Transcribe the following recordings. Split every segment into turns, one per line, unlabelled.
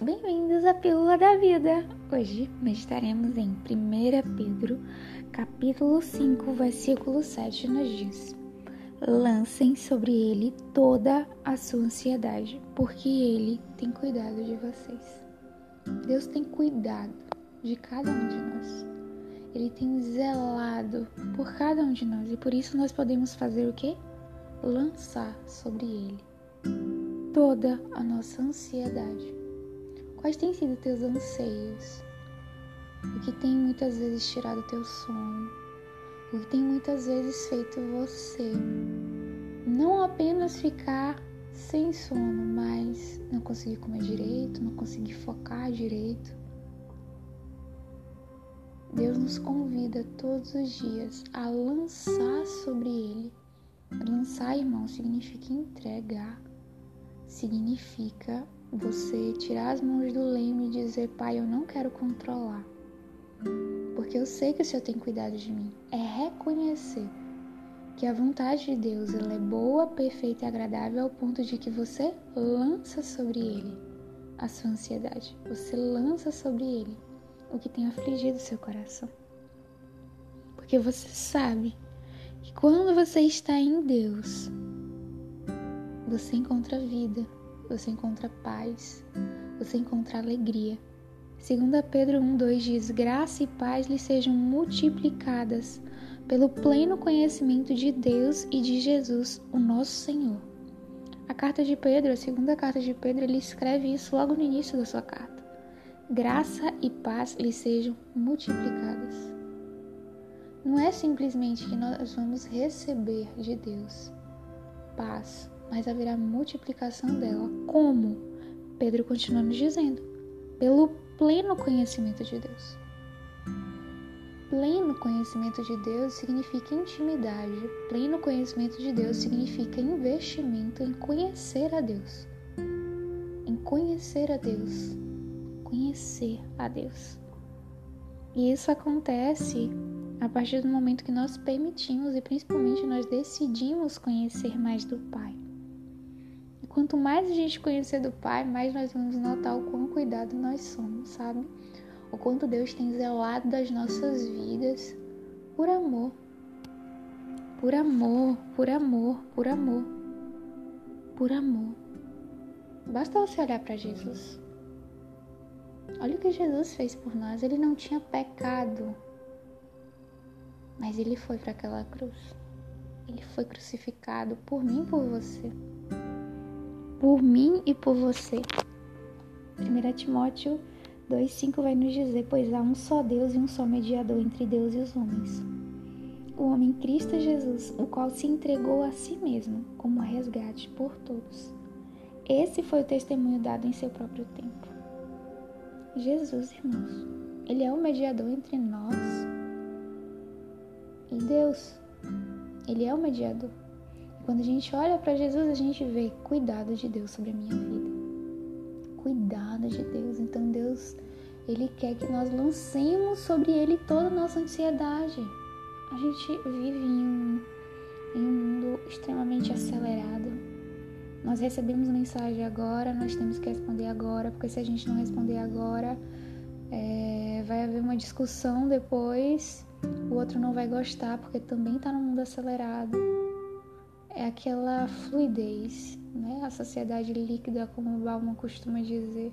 Bem-vindos à Pílula da Vida! Hoje meditaremos em 1 Pedro, capítulo 5, versículo 7, nos diz: Lancem sobre ele toda a sua ansiedade, porque ele tem cuidado de vocês. Deus tem cuidado de cada um de nós. Ele tem zelado por cada um de nós e por isso nós podemos fazer o quê? Lançar sobre ele toda a nossa ansiedade. Quais têm sido teus anseios? O que tem muitas vezes tirado teu sono? O que tem muitas vezes feito você não apenas ficar sem sono, mas não conseguir comer direito, não conseguir focar direito? Deus nos convida todos os dias a lançar sobre Ele. Lançar, irmão, significa entregar significa você tirar as mãos do leme e dizer: Pai, eu não quero controlar, porque eu sei que o Senhor tem cuidado de mim. É reconhecer que a vontade de Deus ela é boa, perfeita e agradável ao ponto de que você lança sobre Ele a sua ansiedade, você lança sobre Ele o que tem afligido seu coração. Porque você sabe que quando você está em Deus, você encontra vida, você encontra paz, você encontra alegria. 2 Pedro 1,2 diz: Graça e paz lhe sejam multiplicadas pelo pleno conhecimento de Deus e de Jesus, o nosso Senhor. A carta de Pedro, a segunda carta de Pedro, ele escreve isso logo no início da sua carta. Graça e paz lhe sejam multiplicadas. Não é simplesmente que nós vamos receber de Deus paz, mas haverá multiplicação dela. Como? Pedro continua nos dizendo: pelo pleno conhecimento de Deus. Pleno conhecimento de Deus significa intimidade. Pleno conhecimento de Deus significa investimento em conhecer a Deus. Em conhecer a Deus. Conhecer a Deus. E isso acontece a partir do momento que nós permitimos e principalmente nós decidimos conhecer mais do Pai. Quanto mais a gente conhecer do Pai, mais nós vamos notar o quão cuidado nós somos, sabe? O quanto Deus tem zelado das nossas vidas por amor. Por amor, por amor, por amor. Por amor. Basta você olhar para Jesus. Olha o que Jesus fez por nós. Ele não tinha pecado, mas ele foi para aquela cruz. Ele foi crucificado por mim por você por mim e por você. 1 Timóteo 2,5 vai nos dizer: Pois há um só Deus e um só mediador entre Deus e os homens. O homem Cristo Jesus, o qual se entregou a si mesmo como resgate por todos. Esse foi o testemunho dado em seu próprio tempo. Jesus, irmãos, ele é o mediador entre nós e Deus. Ele é o mediador. Quando a gente olha para Jesus, a gente vê cuidado de Deus sobre a minha vida. Cuidado de Deus. Então Deus, ele quer que nós lancemos sobre ele toda a nossa ansiedade. A gente vive em um, em um mundo extremamente acelerado. Nós recebemos mensagem agora, nós temos que responder agora, porque se a gente não responder agora, é, vai haver uma discussão depois, o outro não vai gostar, porque também está no mundo acelerado é aquela fluidez, né? A sociedade líquida, como o Bauman costuma dizer.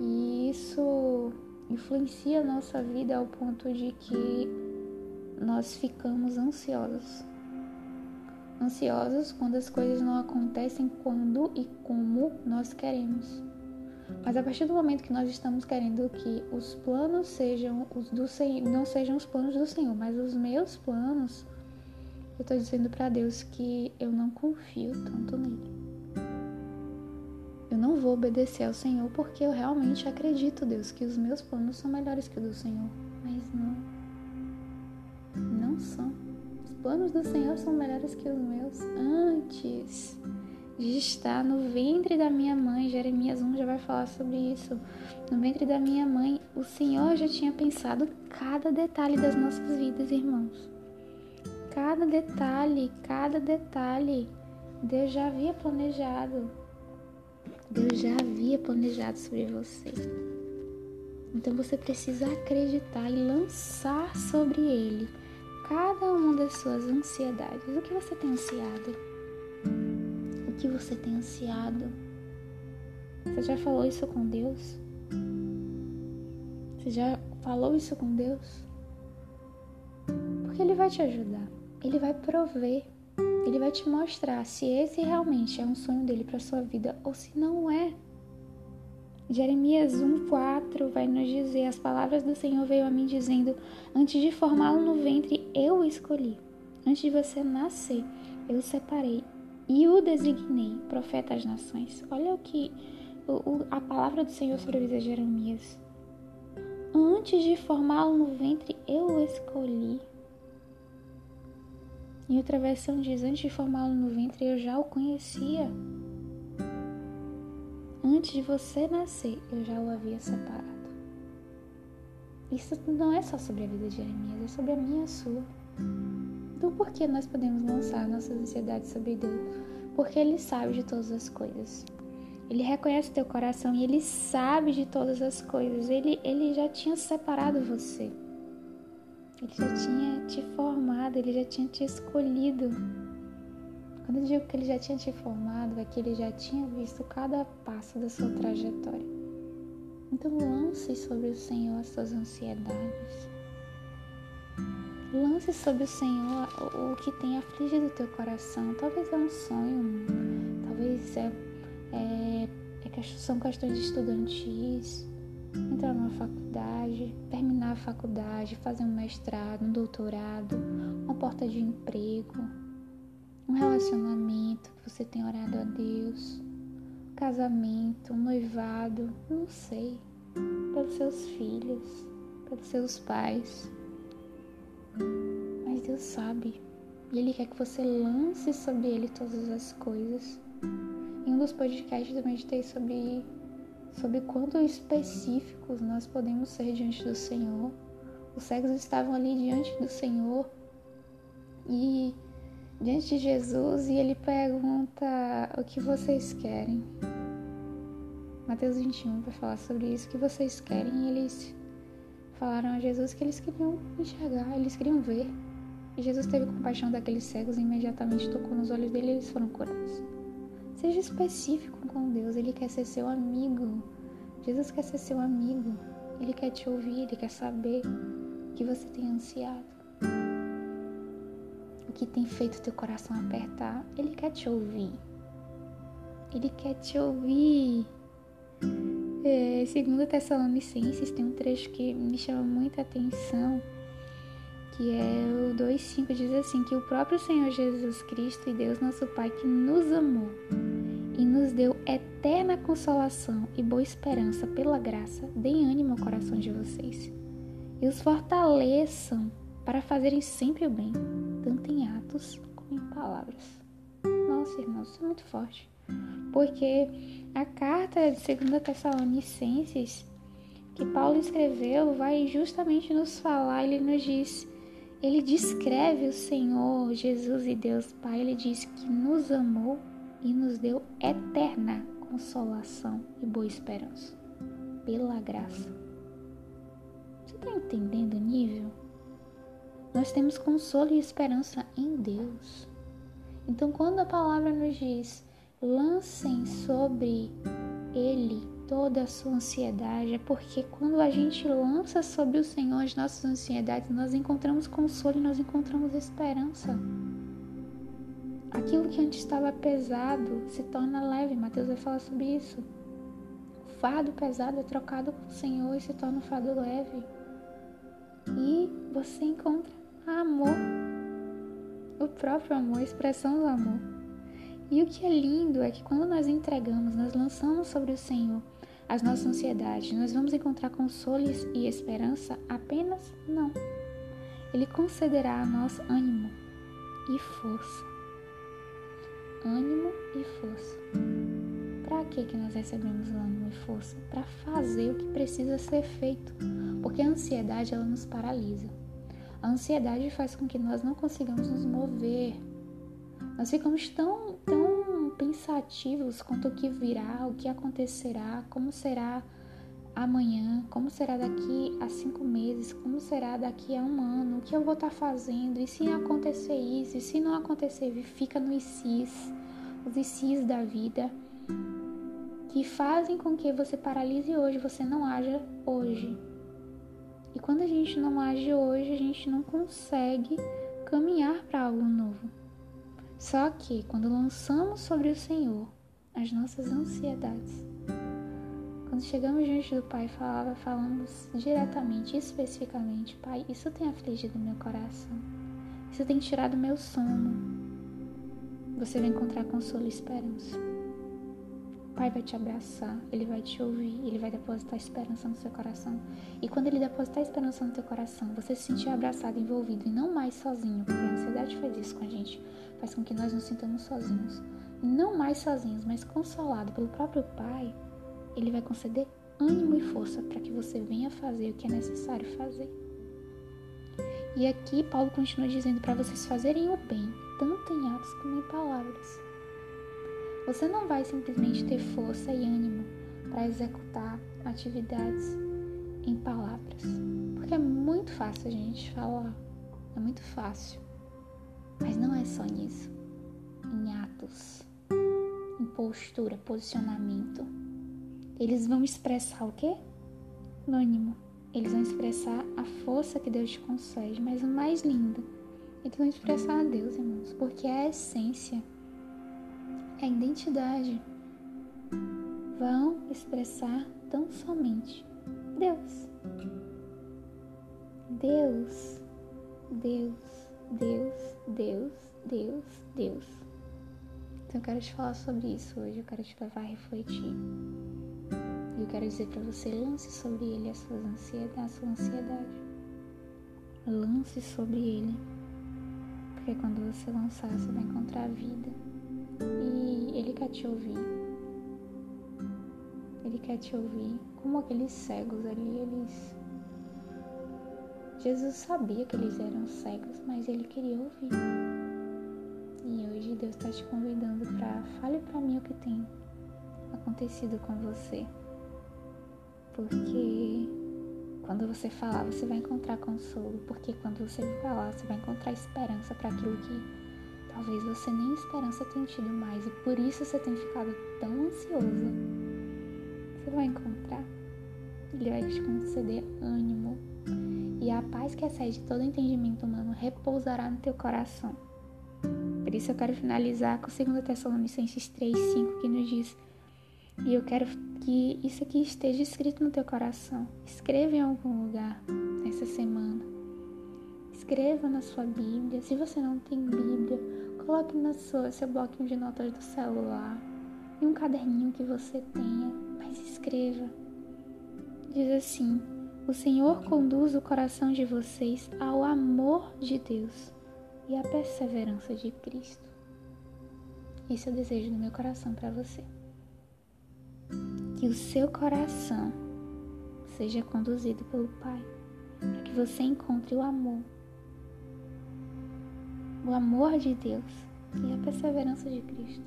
E isso influencia a nossa vida ao ponto de que nós ficamos ansiosos. Ansiosos quando as coisas não acontecem quando e como nós queremos. Mas a partir do momento que nós estamos querendo que os planos sejam os do Senhor, não sejam os planos do Senhor, mas os meus planos, eu estou dizendo para Deus que eu não confio tanto nele. Eu não vou obedecer ao Senhor porque eu realmente acredito, Deus, que os meus planos são melhores que os do Senhor. Mas não. Não são. Os planos do Senhor são melhores que os meus. Antes de estar no ventre da minha mãe, Jeremias 1 já vai falar sobre isso. No ventre da minha mãe, o Senhor já tinha pensado cada detalhe das nossas vidas, irmãos. Cada detalhe, cada detalhe, Deus já havia planejado. Deus já havia planejado sobre você. Então você precisa acreditar e lançar sobre ele cada uma das suas ansiedades. O que você tem ansiado? O que você tem ansiado? Você já falou isso com Deus? Você já falou isso com Deus? Porque Ele vai te ajudar, Ele vai prover, Ele vai te mostrar se esse realmente é um sonho dele para sua vida ou se não é. Jeremias 1,4 vai nos dizer: As palavras do Senhor veio a mim dizendo: Antes de formá-lo no ventre, eu o escolhi. Antes de você nascer, eu o separei e o designei profeta às nações. Olha o que a palavra do Senhor sobrevive a Jeremias. Antes de formá-lo no ventre, eu o escolhi. Em outra versão diz: Antes de formá-lo no ventre, eu já o conhecia. Antes de você nascer, eu já o havia separado. Isso não é só sobre a vida de Jeremias, é sobre a minha e a sua. Então, por que nós podemos lançar nossas ansiedades sobre Deus? Porque Ele sabe de todas as coisas. Ele reconhece teu coração e Ele sabe de todas as coisas. Ele, ele já tinha separado você. Ele já tinha te formado, Ele já tinha te escolhido. Quando eu digo que ele já tinha te formado, é que ele já tinha visto cada passo da sua trajetória. Então lance sobre o Senhor as suas ansiedades. Lance sobre o Senhor o que tem afligido o teu coração. Talvez é um sonho, talvez é, é, é são questões estudantis, entrar numa faculdade, terminar a faculdade, fazer um mestrado, um doutorado, uma porta de emprego um relacionamento que você tem orado a Deus, um casamento, um noivado, não sei, pelos seus filhos, pelos seus pais. Mas Deus sabe e Ele quer que você lance sobre Ele todas as coisas. Em um dos podcasts eu meditei sobre, sobre quanto específicos nós podemos ser diante do Senhor. Os cegos estavam ali diante do Senhor e diante de Jesus e ele pergunta o que vocês querem. Mateus 21 vai falar sobre isso, o que vocês querem, e eles falaram a Jesus que eles queriam enxergar, eles queriam ver. E Jesus teve compaixão daqueles cegos e imediatamente tocou nos olhos dele e eles foram curados. Seja específico com Deus, ele quer ser seu amigo. Jesus quer ser seu amigo. Ele quer te ouvir, ele quer saber o que você tem ansiado o que tem feito teu coração apertar, ele quer te ouvir. Ele quer te ouvir. É, segundo Tessalonicenses, tem um trecho que me chama muita atenção, que é o 2,5, diz assim, que o próprio Senhor Jesus Cristo e Deus nosso Pai, que nos amou e nos deu eterna consolação e boa esperança pela graça, deem ânimo ao coração de vocês e os fortaleçam para fazerem sempre o bem, tanto em atos como em palavras. Nossa, irmãos, isso é muito forte. Porque a carta de 2 Tessalonicenses que Paulo escreveu vai justamente nos falar, ele nos diz, ele descreve o Senhor, Jesus e Deus Pai, ele diz que nos amou e nos deu eterna consolação e boa esperança pela graça. Você está entendendo o nível? Nós temos consolo e esperança em Deus. Então, quando a palavra nos diz, lancem sobre Ele toda a sua ansiedade, é porque quando a gente lança sobre o Senhor as nossas ansiedades, nós encontramos consolo e nós encontramos esperança. Aquilo que antes estava pesado se torna leve. Mateus vai falar sobre isso. O fardo pesado é trocado com o Senhor e se torna um fardo leve. E você encontra amor. O próprio amor, a expressão do amor. E o que é lindo é que quando nós entregamos, nós lançamos sobre o Senhor as nossas ansiedades, nós vamos encontrar consolo e esperança apenas? Não. Ele concederá a nós ânimo e força. Ânimo e força. Para que que nós recebemos ânimo e força? Para fazer o que precisa ser feito, porque a ansiedade ela nos paralisa. A ansiedade faz com que nós não consigamos nos mover. Nós ficamos tão, tão pensativos quanto ao que virá, o que acontecerá, como será amanhã, como será daqui a cinco meses, como será daqui a um ano, o que eu vou estar fazendo, e se acontecer isso, e se não acontecer, fica no ICIS, os ICIS da vida, que fazem com que você paralise hoje, você não haja hoje. E quando a gente não age hoje, a gente não consegue caminhar para algo novo. Só que quando lançamos sobre o Senhor as nossas ansiedades, quando chegamos diante do Pai, falava, falamos diretamente, especificamente, Pai, isso tem afligido meu coração. Isso tem tirado meu sono. Você vai encontrar consolo e esperança. O Pai vai te abraçar, Ele vai te ouvir, Ele vai depositar esperança no seu coração. E quando Ele depositar esperança no teu coração, você se sentir abraçado, envolvido e não mais sozinho, porque a ansiedade faz isso com a gente, faz com que nós nos sintamos sozinhos. Não mais sozinhos, mas consolado pelo próprio Pai ele vai conceder ânimo e força para que você venha fazer o que é necessário fazer. E aqui Paulo continua dizendo para vocês fazerem o bem, tanto em atos como em palavras. Você não vai simplesmente ter força e ânimo para executar atividades em palavras, porque é muito fácil a gente falar, é muito fácil. Mas não é só nisso. Em atos, em postura, posicionamento, eles vão expressar o quê? O ânimo. Eles vão expressar a força que Deus te concede, mas o mais lindo, eles vão expressar a Deus, irmãos, porque é a essência, é a identidade. Vão expressar tão somente Deus. Deus, Deus, Deus, Deus, Deus, Deus. Então eu quero te falar sobre isso hoje, eu quero te levar a refletir. Eu quero dizer para você, lance sobre ele a sua ansiedade. Lance sobre ele. Porque quando você lançar, você vai encontrar a vida. E ele quer te ouvir. Ele quer te ouvir. Como aqueles cegos ali, eles. Jesus sabia que eles eram cegos, mas ele queria ouvir. E hoje Deus está te convidando para fale para mim o que tem acontecido com você porque quando você falar, você vai encontrar consolo, porque quando você falar, você vai encontrar esperança para aquilo que talvez você nem esperança tenha tido mais e por isso você tem ficado tão ansiosa. Você vai encontrar, ele vai te conceder ânimo e a paz que excede todo entendimento humano repousará no teu coração. Por isso eu quero finalizar com 2 Tessalonicenses 3, 5, que nos diz e eu quero que isso aqui esteja escrito no teu coração. Escreva em algum lugar essa semana. Escreva na sua Bíblia. Se você não tem Bíblia, coloque no seu, seu bloquinho de notas do celular. Em um caderninho que você tenha. Mas escreva. Diz assim: O Senhor conduz o coração de vocês ao amor de Deus e à perseverança de Cristo. Esse é o desejo do meu coração para você que o seu coração seja conduzido pelo Pai, para que você encontre o amor, o amor de Deus e a perseverança de Cristo.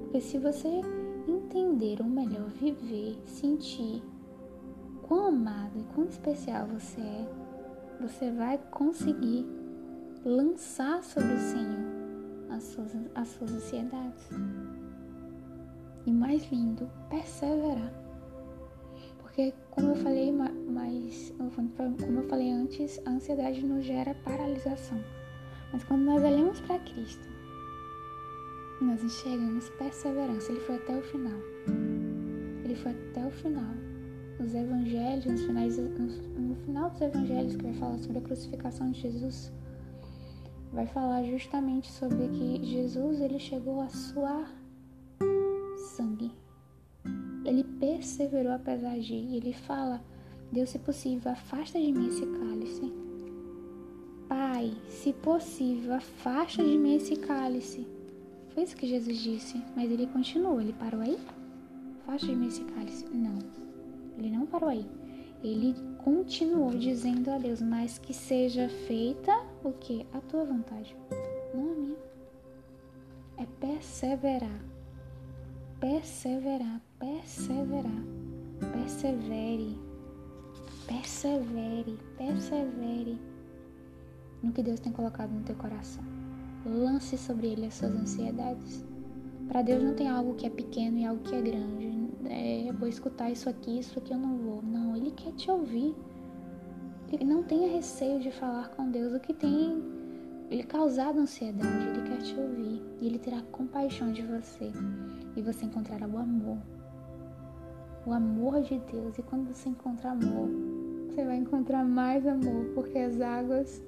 Porque se você entender ou melhor viver, sentir quão amado e quão especial você é, você vai conseguir lançar sobre o Senhor as suas, as suas ansiedades e mais lindo, perseverar. Porque como eu falei mais, como eu falei antes, a ansiedade nos gera paralisação. Mas quando nós olhamos para Cristo, nós enxergamos perseverança. Ele foi até o final. Ele foi até o final. Os evangelhos, nos finais, no final dos evangelhos que vai falar sobre a crucificação de Jesus, vai falar justamente sobre que Jesus ele chegou a suar perseverou apesar de, e ele fala: Deus, se possível, afasta de mim esse cálice. Pai, se possível, afasta de mim esse cálice. Foi isso que Jesus disse, mas ele continuou. Ele parou aí? Afasta de mim esse cálice. Não, ele não parou aí. Ele continuou dizendo a Deus, mas que seja feita o que? A tua vontade, não a minha. É perseverar. Perseverar, perseverar. Persevere. Persevere, persevere no que Deus tem colocado no teu coração. Lance sobre ele as suas ansiedades. Para Deus não tem algo que é pequeno e algo que é grande. É, vou escutar isso aqui, isso aqui eu não vou. Não, Ele quer te ouvir. Ele não tenha receio de falar com Deus. O que tem ele causado ansiedade, Ele quer te ouvir. E Ele terá compaixão de você. E você encontrará o amor. O amor de Deus. E quando você encontrar amor, você vai encontrar mais amor, porque as águas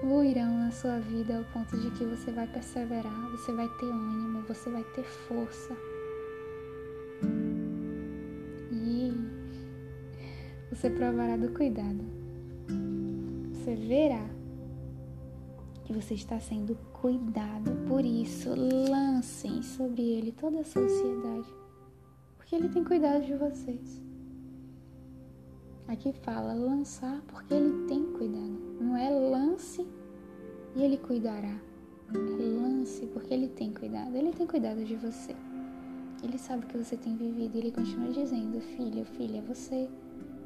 fluirão na sua vida ao ponto de que você vai perseverar, você vai ter ânimo, você vai ter força. E você provará do cuidado. Você verá que você está sendo cuidado. Por isso, lancem sobre ele toda a sua ansiedade, porque ele tem cuidado de vocês. Aqui fala lançar porque ele tem cuidado. Não é lance e ele cuidará. É lance porque ele tem cuidado. Ele tem cuidado de você. Ele sabe que você tem vivido e ele continua dizendo: Filho, filha, você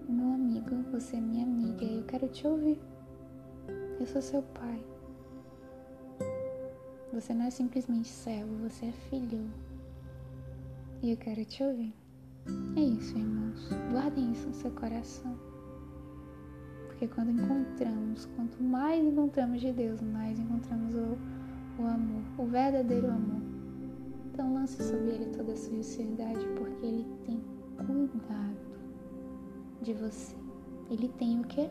é meu amigo, você é minha amiga e eu quero te ouvir. Eu sou seu pai. Você não é simplesmente servo, você é filho. E eu quero te ouvir. É isso, irmãos. Guardem isso no seu coração. Porque quando encontramos, quanto mais encontramos de Deus, mais encontramos o, o amor, o verdadeiro amor. Então lance sobre ele toda a sua ansiedade, porque ele tem cuidado de você. Ele tem o que?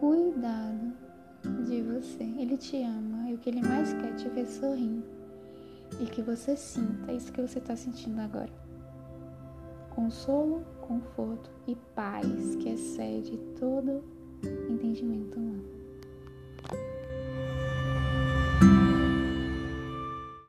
Cuidado de você. Ele te ama e o que ele mais quer é te ver sorrindo. E que você sinta isso que você está sentindo agora consolo, conforto e paz que excede todo entendimento humano.